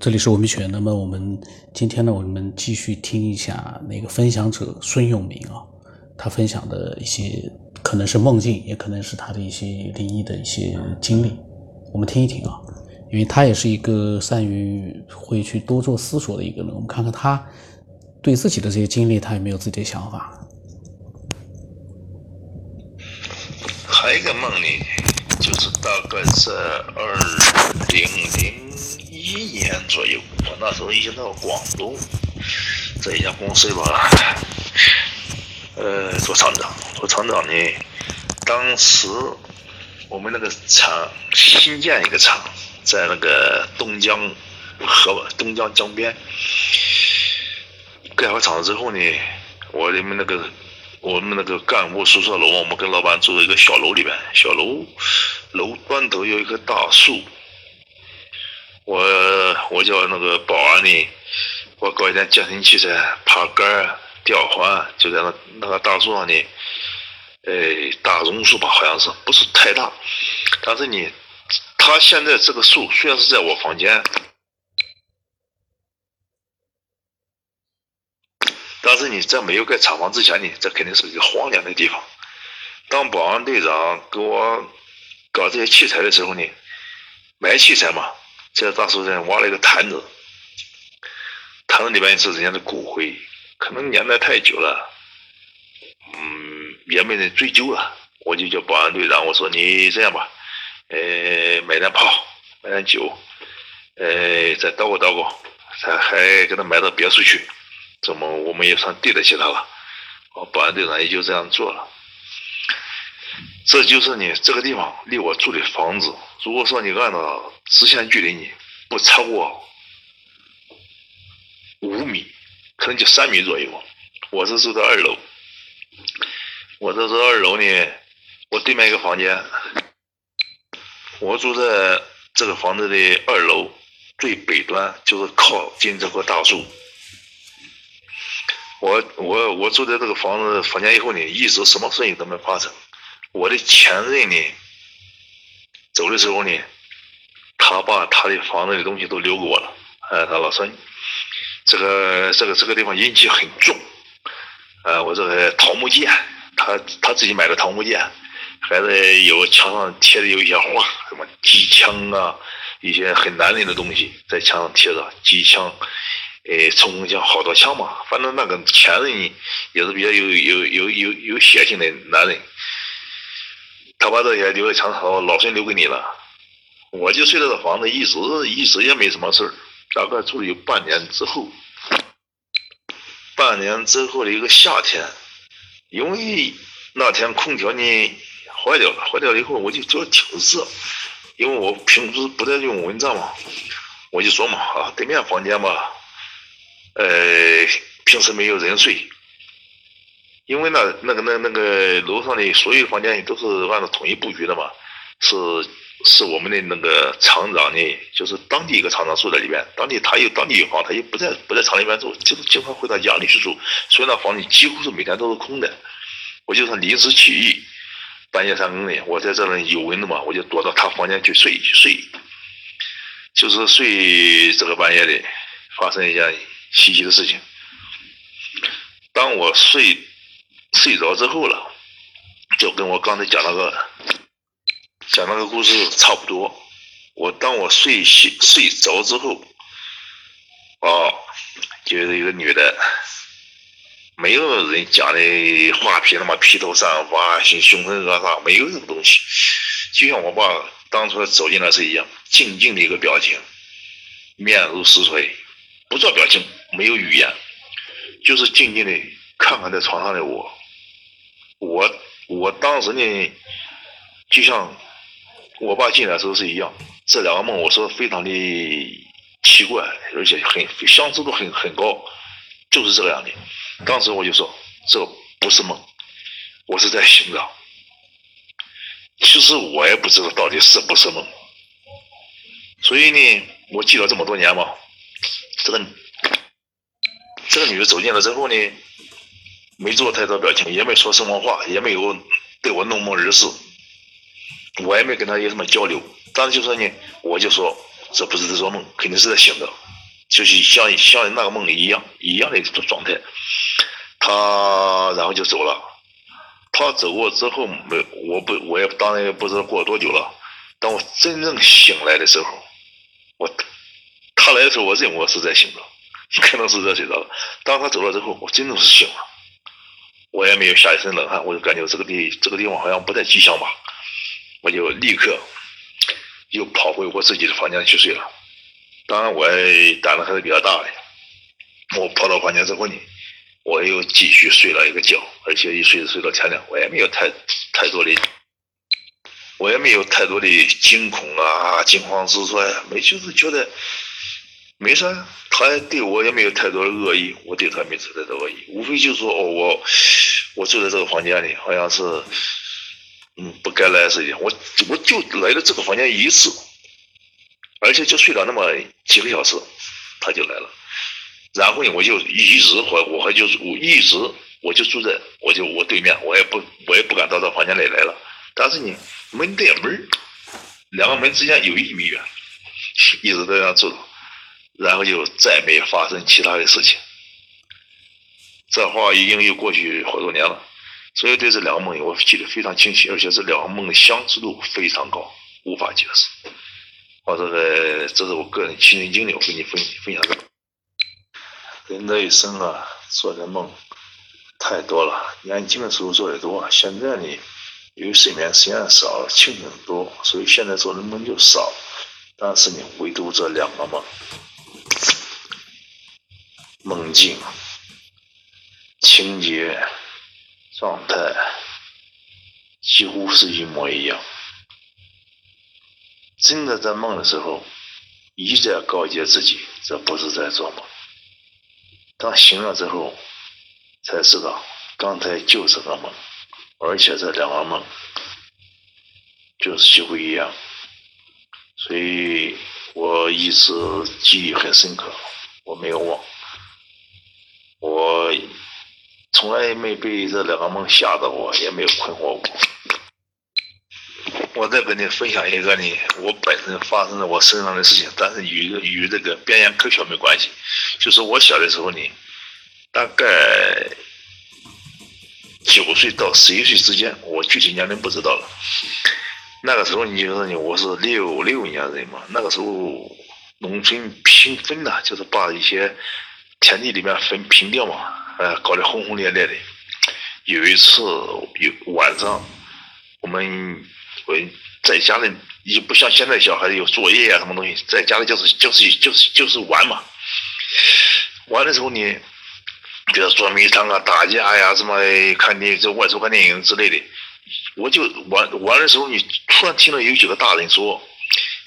这里是文明犬。那么我们今天呢，我们继续听一下那个分享者孙永明啊，他分享的一些可能是梦境，也可能是他的一些灵异的一些经历，我们听一听啊。因为他也是一个善于会去多做思索的一个人，我们看看他对自己的这些经历，他有没有自己的想法。还有一个梦呢，就是大概在二零零。一年左右，我那时候已经到广东，在一家公司吧，呃，做厂长。做厂长呢，当时我们那个厂新建一个厂，在那个东江河东江江边。盖好厂子之后呢，我们那个我们那个干部宿舍楼，我们跟老板住在一个小楼里边，小楼楼端头有一棵大树。我我叫那个保安呢，我搞一点健身器材，爬杆、吊环，就在那那个大树上呢。哎，大榕树吧，好像是不是太大，但是呢，它现在这个树虽然是在我房间，但是你在没有盖厂房之前呢，这肯定是一个荒凉的地方。当保安队长给我搞这些器材的时候呢，买器材嘛。在大树上挖了一个坛子，坛子里面是人家的骨灰，可能年代太久了，嗯，也没人追究了。我就叫保安队长，我说你这样吧，呃，买点炮，买点酒，呃，再叨咕叨咕，还还给他埋到别墅去，这么我们也算对得起他了。哦，保安队长也就这样做了。这就是你这个地方离我住的房子。如果说你按照直线距离，你不超过五米，可能就三米左右。我是住在二楼，我这是二楼呢，我对面一个房间，我住在这个房子的二楼最北端，就是靠近这棵大树。我我我住在这个房子房间以后呢，一直什么事情都没发生。我的前任呢，走的时候呢，他把他的房子的东西都留给我了。哎，他老说，这个这个这个地方阴气很重。呃，我这个桃木剑，他他自己买的桃木剑，还是有墙上贴的有一些画，什么机枪啊，一些很男人的东西在墙上贴着，机枪，呃，冲锋枪，好多枪嘛。反正那个前任也是比较有有有有有血性的男人。他把这些留在墙上，老孙留给你了。我就睡在这房子，一直一直也没什么事儿。大概住了有半年之后，半年之后的一个夏天，因为那天空调呢坏掉了，坏掉了以后我就觉得挺热，因为我平时不在用蚊帐嘛，我就说嘛啊，对面房间吧，呃，平时没有人睡。因为那那个那那个楼上的所有房间都是按照统一布局的嘛，是是我们的那个厂长呢，就是当地一个厂长住在里面，当地他有当地有房，他又不在不在厂里面住，就是经常回到家里去住，所以那房子几乎是每天都是空的。我就是临时起意，半夜三更的，我在这里有蚊子嘛，我就躲到他房间去睡去睡，就是睡这个半夜的，发生一件稀奇的事情。当我睡。睡着之后了，就跟我刚才讲那个讲那个故事差不多。我当我睡醒睡着之后，哦，就是一个女的，没有人讲的画皮那么披头散发、凶凶神恶煞，没有这个东西。就像我爸当初走进来时一样，静静的一个表情，面如死水，不做表情，没有语言，就是静静的看看在床上的我。我我当时呢，就像我爸进来时候是一样，这两个梦我说非常的奇怪，而且很相似度很很高，就是这个样的。当时我就说这不是梦，我是在醒着。其实我也不知道到底是不是梦，所以呢，我记了这么多年嘛，这个这个女的走进来之后呢。没做太多表情，也没说什么话，也没有对我弄梦而视，我也没跟他有什么交流。但是就说呢，我就说这不是在做梦，肯定是在醒着，就是像像那个梦一样一样的一种状态。他然后就走了。他走过之后没，我不我也当然也不知道过了多久了。当我真正醒来的时候，我他来的时候，我认为我是在醒着，可能是在睡着了。当他走了之后，我真的是醒了，我也没有吓一身冷汗，我就感觉这个地这个地方好像不太吉祥吧，我就立刻又跑回我自己的房间去睡了。当然，我胆子还是比较大的，我跑到房间之后呢。我又继续睡了一个觉，而且一睡睡到天亮，我也没有太太多的，我也没有太多的惊恐啊、惊慌失措呀，没就是觉得没啥，他对我也没有太多的恶意，我对他没存在的恶意，无非就是说哦，我我住在这个房间里，好像是嗯不该来似的，我我就来了这个房间一次，而且就睡了那么几个小时，他就来了。然后呢，我就一直我我还就是我一直我就住在我就我对面，我也不我也不敢到这房间里来了。但是呢，门对门两个门之间有一米远，一直这样住，然后就再没发生其他的事情。这话已经又过去好多年了，所以对这两个梦我记得非常清晰，而且这两个梦的相似度非常高，无法解释。我这个这是我个人亲身经历，我跟你分分享这个。人的一生啊，做的梦太多了。年轻的时候做的多，现在呢，由于睡眠时间少，清醒多，所以现在做的梦就少。但是呢，唯独这两个梦，梦境、情节、状态几乎是一模一样。真的在梦的时候，一再告诫自己，这不是在做梦。当醒了之后，才知道刚才就是个梦，而且这两个梦就是几乎一样，所以我一直记忆很深刻，我没有忘，我从来没被这两个梦吓到过，也没有困惑过。我再跟你分享一个呢，我本身发生在我身上的事情，但是与与这个边缘科学没关系。就是我小的时候呢，大概九岁到十一岁之间，我具体年龄不知道了。那个时候你就是你，我是六六年人嘛，那个时候农村平分呐，就是把一些田地里面分平掉嘛，呃，搞得轰轰烈烈的。有一次有晚上，我们我。在家里也不像现在小孩子有作业啊，什么东西，在家里就是就是就是就是玩嘛。玩的时候呢，比如捉迷藏啊、打架呀，什么看电影、外出看电影之类的。我就玩玩的时候，你突然听到有几个大人说：“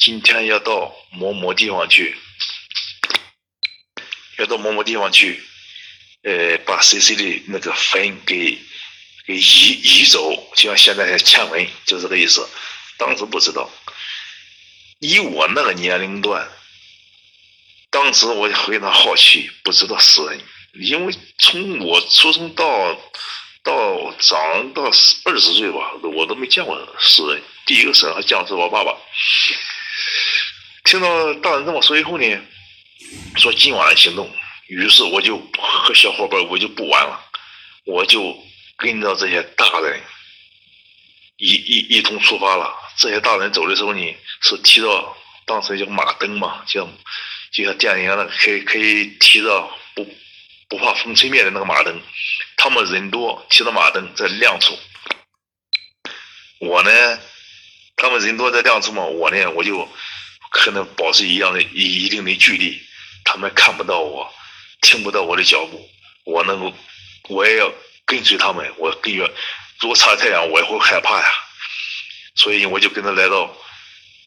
今天要到某某地方去，要到某某地方去，呃，把 CC 的那个坟给。”给移移走，就像现在的迁文，就这个意思。当时不知道，以我那个年龄段，当时我就非常好奇，不知道死人，因为从我出生到到长到二十岁吧，我都没见过死人。第一个死人还讲是我爸爸。听到大人这么说以后呢，说今晚行动，于是我就和小伙伴我就不玩了，我就。跟着这些大人一一一同出发了。这些大人走的时候呢，是提着当时叫马灯嘛，像就像电影那可以可以提着不不怕风吹灭的那个马灯。他们人多，提着马灯在亮处。我呢，他们人多在亮处嘛，我呢我就可能保持一样的一一定的距离，他们看不到我，听不到我的脚步，我能够，我也要。跟随他们，我跟着，如果擦太阳，我也会害怕呀。所以我就跟他来到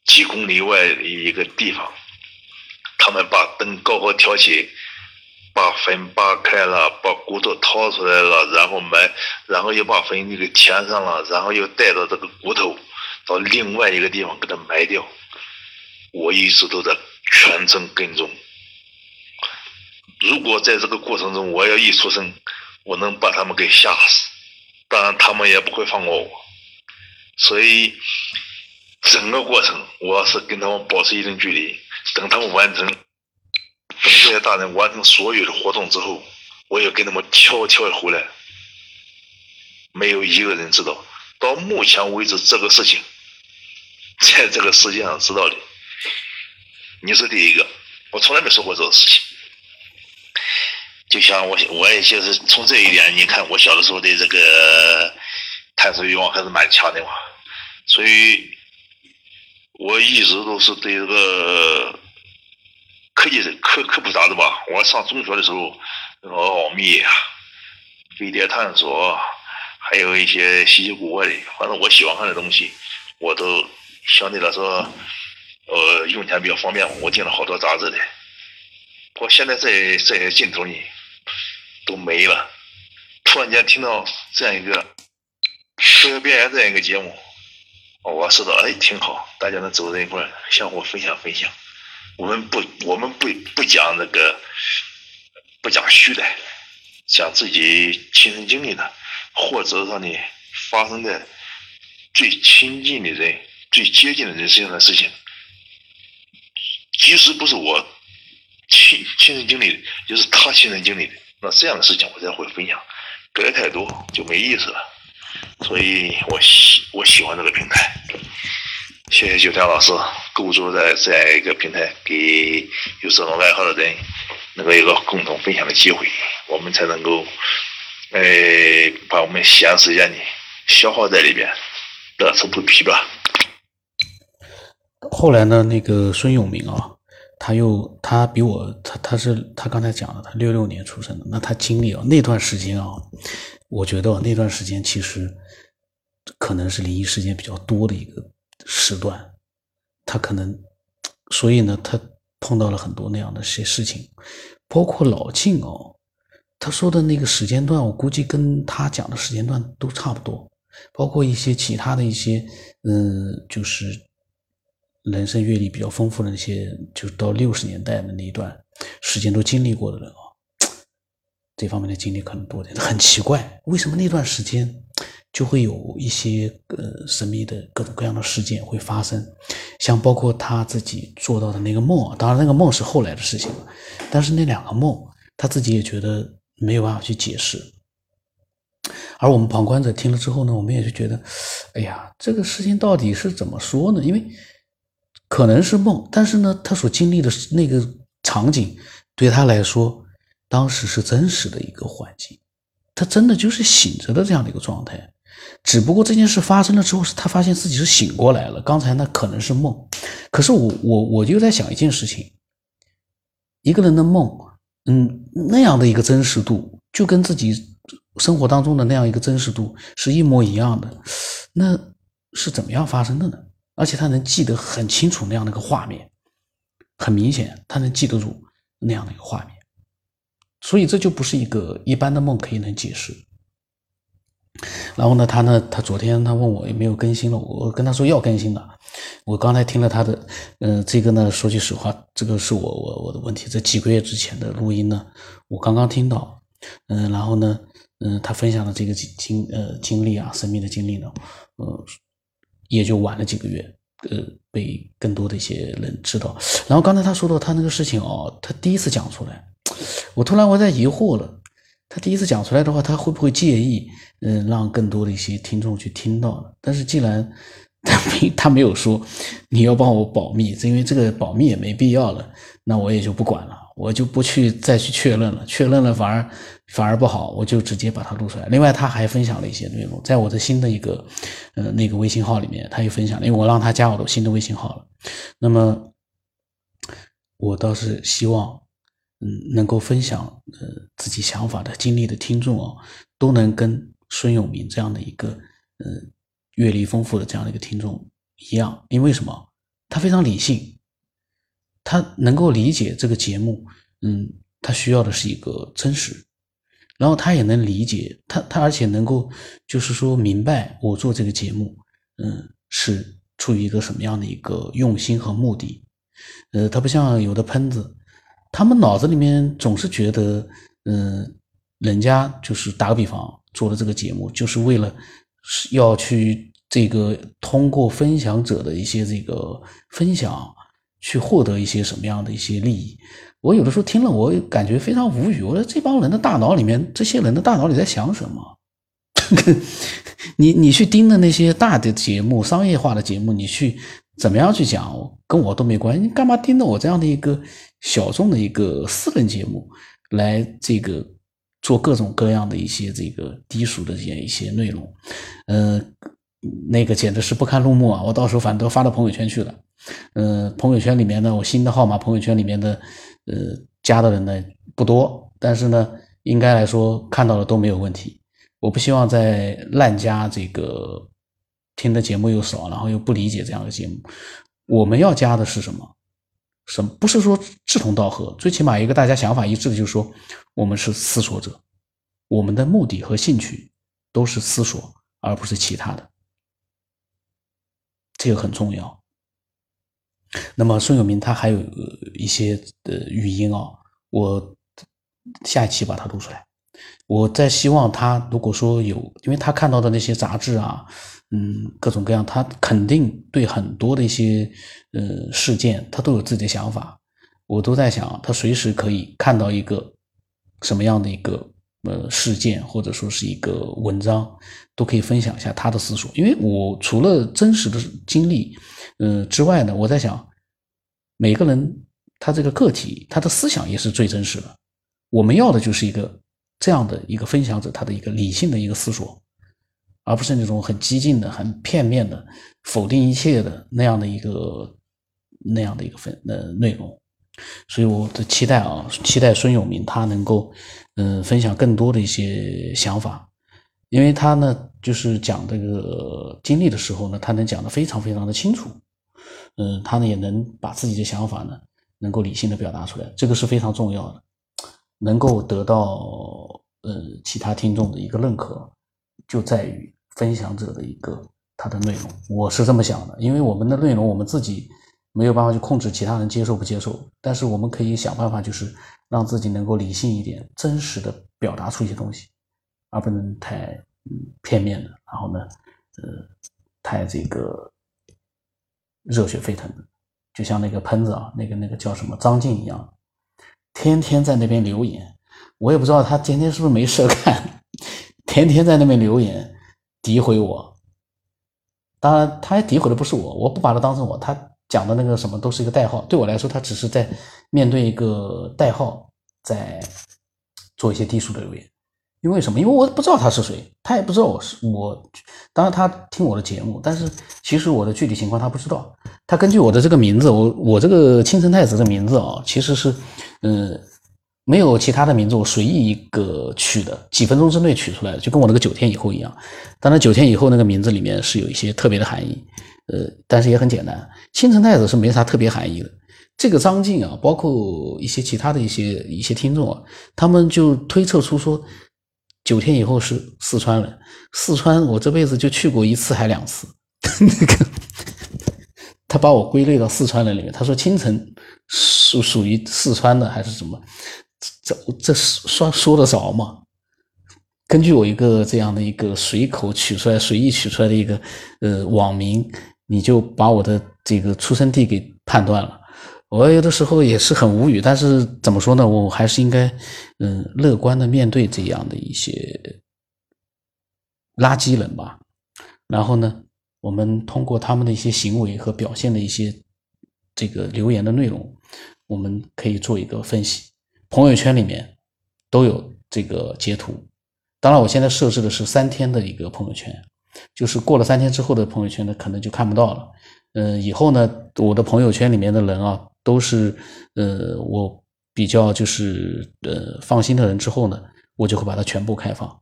几公里外的一个地方，他们把灯高高挑起，把坟扒开了，把骨头掏出来了，然后埋，然后又把坟给填上了，然后又带着这个骨头到另外一个地方给它埋掉。我一直都在全程跟踪。如果在这个过程中我要一出声，我能把他们给吓死，当然他们也不会放过我，所以整个过程我是跟他们保持一定距离，等他们完成，等这些大人完成所有的活动之后，我也跟他们悄悄回来，没有一个人知道。到目前为止，这个事情在这个世界上知道的，你是第一个。我从来没说过这个事情。就像我，我也就是从这一点，你看我小的时候的这个探索欲望还是蛮强的嘛，所以我一直都是对这个科技科科普杂志吧。我上中学的时候，那个奥秘啊、飞碟探索，还有一些稀奇古怪的，反正我喜欢看的东西，我都相对来说，呃，用起来比较方便。我订了好多杂志的。我现在在这些镜头里。都没了，突然间听到这样一个科学边缘这样一个节目，我知道，哎，挺好，大家能走在一块儿相互分享分享。我们不，我们不不讲那个，不讲虚的，讲自己亲身经历的，或者说呢，发生在最亲近的人、最接近的人身上的事情，即使不是我亲亲身经历，就是他亲身经历的。那这样的事情我才会分享，隔的太多就没意思了，所以我喜我喜欢这个平台。谢谢九天老师构筑在这样一个平台，给有这种爱好的人能够一个共同分享的机会，我们才能够，呃，把我们闲时间里消耗在里边，乐此不疲吧。后来呢，那个孙永明啊。他又他比我他他是他刚才讲了，他六六年出生的，那他经历啊那段时间啊，我觉得那段时间其实可能是灵异事件比较多的一个时段，他可能所以呢，他碰到了很多那样的些事情，包括老庆哦，他说的那个时间段，我估计跟他讲的时间段都差不多，包括一些其他的一些嗯，就是。人生阅历比较丰富的那些，就到六十年代的那一段时间都经历过的人啊，这方面的经历可能多点。很奇怪，为什么那段时间就会有一些呃神秘的各种各样的事件会发生？像包括他自己做到的那个梦，当然那个梦是后来的事情，但是那两个梦他自己也觉得没有办法去解释。而我们旁观者听了之后呢，我们也是觉得，哎呀，这个事情到底是怎么说呢？因为。可能是梦，但是呢，他所经历的那个场景对他来说，当时是真实的一个环境，他真的就是醒着的这样的一个状态。只不过这件事发生了之后，是他发现自己是醒过来了。刚才那可能是梦，可是我我我就在想一件事情：一个人的梦，嗯，那样的一个真实度，就跟自己生活当中的那样一个真实度是一模一样的，那是怎么样发生的呢？而且他能记得很清楚那样的一个画面，很明显他能记得住那样的一个画面，所以这就不是一个一般的梦可以能解释。然后呢，他呢，他昨天他问我有没有更新了，我跟他说要更新的。我刚才听了他的，嗯，这个呢，说句实话，这个是我我我的问题。这几个月之前的录音呢，我刚刚听到，嗯，然后呢，嗯，他分享的这个经经呃经历啊，神秘的经历呢，呃。也就晚了几个月，呃，被更多的一些人知道。然后刚才他说到他那个事情哦，他第一次讲出来，我突然我在疑惑了，他第一次讲出来的话，他会不会介意？嗯，让更多的一些听众去听到呢？但是既然他没他没有说你要帮我保密，因为这个保密也没必要了，那我也就不管了。我就不去再去确认了，确认了反而反而不好，我就直接把它录出来。另外，他还分享了一些内容，在我的新的一个呃那个微信号里面，他也分享了，因为我让他加我的新的微信号了。那么，我倒是希望，嗯，能够分享呃自己想法的经历的听众啊，都能跟孙永明这样的一个嗯阅历丰富的这样的一个听众一样，因为什么？他非常理性。他能够理解这个节目，嗯，他需要的是一个真实，然后他也能理解他，他而且能够就是说明白我做这个节目，嗯，是出于一个什么样的一个用心和目的，呃，他不像有的喷子，他们脑子里面总是觉得，嗯，人家就是打个比方做的这个节目，就是为了要去这个通过分享者的一些这个分享。去获得一些什么样的一些利益。我有的时候听了，我感觉非常无语。我说这帮人的大脑里面，这些人的大脑里在想什么？你你去盯着那些大的节目、商业化的节目，你去怎么样去讲，跟我都没关系。你干嘛盯着我这样的一个小众的一个私人节目来这个做各种各样的一些这个低俗的这些一些内容？呃，那个简直是不堪入目啊！我到时候反正都发到朋友圈去了。嗯，朋友圈里面呢，我新的号码，朋友圈里面的呃加的人呢不多，但是呢，应该来说看到的都没有问题。我不希望在滥加这个听的节目又少，然后又不理解这样的节目。我们要加的是什么？什么不是说志同道合？最起码一个大家想法一致的，就是说我们是思索者，我们的目的和兴趣都是思索，而不是其他的。这个很重要。那么孙友明他还有一些呃语音啊，我下一期把它录出来。我在希望他如果说有，因为他看到的那些杂志啊，嗯，各种各样，他肯定对很多的一些呃事件，他都有自己的想法。我都在想，他随时可以看到一个什么样的一个呃事件，或者说是一个文章，都可以分享一下他的思索。因为我除了真实的经历，嗯之外呢，我在想，每个人他这个个体，他的思想也是最真实的。我们要的就是一个。这样的一个分享者，他的一个理性的一个思索，而不是那种很激进的、很片面的否定一切的那样的一个那样的一个分呃内容。所以我的期待啊，期待孙永明他能够嗯分享更多的一些想法，因为他呢就是讲这个经历的时候呢，他能讲得非常非常的清楚，嗯，他呢也能把自己的想法呢能够理性的表达出来，这个是非常重要的。能够得到呃其他听众的一个认可，就在于分享者的一个他的内容。我是这么想的，因为我们的内容我们自己没有办法去控制其他人接受不接受，但是我们可以想办法，就是让自己能够理性一点，真实的表达出一些东西，而不能太嗯片面的，然后呢，呃，太这个热血沸腾的，就像那个喷子啊，那个那个叫什么张晋一样。天天在那边留言，我也不知道他今天是不是没事干，天天在那边留言诋毁我。当然，他诋毁的不是我，我不把他当成我。他讲的那个什么都是一个代号，对我来说，他只是在面对一个代号，在做一些低俗的留言。因为什么？因为我不知道他是谁，他也不知道我是我。当然，他听我的节目，但是其实我的具体情况他不知道。他根据我的这个名字，我我这个青城太子的名字啊，其实是。嗯，没有其他的名字，我随意一个取的，几分钟之内取出来的，就跟我那个九天以后一样。当然，九天以后那个名字里面是有一些特别的含义，呃，但是也很简单。青城太子是没啥特别含义的。这个张晋啊，包括一些其他的一些一些听众啊，他们就推测出说，九天以后是四川人。四川我这辈子就去过一次还两次，那个他把我归类到四川人里面，他说青城。属属于四川的还是什么？这这说说得着吗？根据我一个这样的一个随口取出来、随意取出来的一个呃网名，你就把我的这个出生地给判断了。我有的时候也是很无语，但是怎么说呢？我还是应该嗯乐观的面对这样的一些垃圾人吧。然后呢，我们通过他们的一些行为和表现的一些这个留言的内容。我们可以做一个分析，朋友圈里面都有这个截图。当然，我现在设置的是三天的一个朋友圈，就是过了三天之后的朋友圈呢，可能就看不到了。嗯，以后呢，我的朋友圈里面的人啊，都是呃我比较就是呃放心的人之后呢，我就会把它全部开放。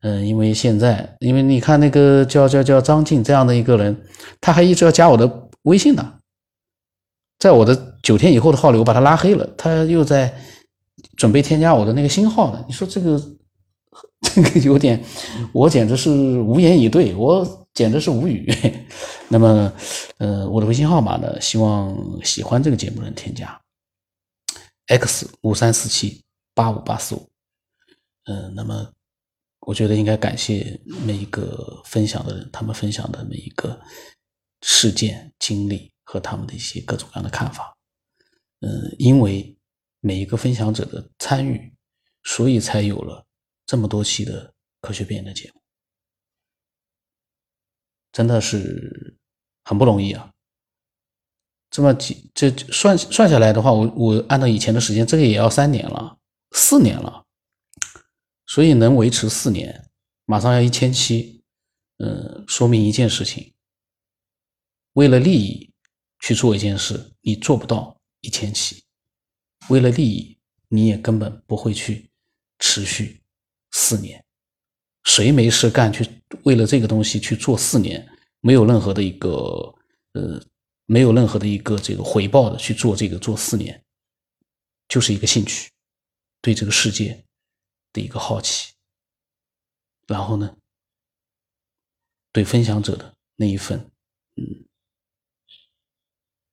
嗯，因为现在，因为你看那个叫叫叫张静这样的一个人，他还一直要加我的微信呢。在我的九天以后的号里，我把他拉黑了，他又在准备添加我的那个新号呢。你说这个 这个有点，我简直是无言以对，我简直是无语。那么，呃，我的微信号码呢？希望喜欢这个节目的人添加 x 五三四七八五八四五。嗯，那么我觉得应该感谢每一个分享的人，他们分享的每一个事件经历。和他们的一些各种各样的看法。嗯，因为每一个分享者的参与，所以才有了这么多期的科学变的节目，真的是很不容易啊。这么几这算算下来的话，我我按照以前的时间，这个也要三年了，四年了，所以能维持四年，马上要一千七，嗯，说明一件事情：为了利益去做一件事，你做不到。一千七，为了利益，你也根本不会去持续四年。谁没事干去为了这个东西去做四年，没有任何的一个呃，没有任何的一个这个回报的去做这个做四年，就是一个兴趣，对这个世界的一个好奇，然后呢，对分享者的那一份嗯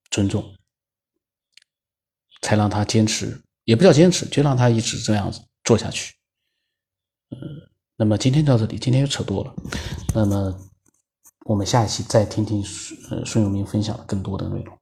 尊重。才让他坚持，也不叫坚持，就让他一直这样子做下去。嗯，那么今天到这里，今天又扯多了。那么我们下一期再听听孙孙永明分享更多的内容。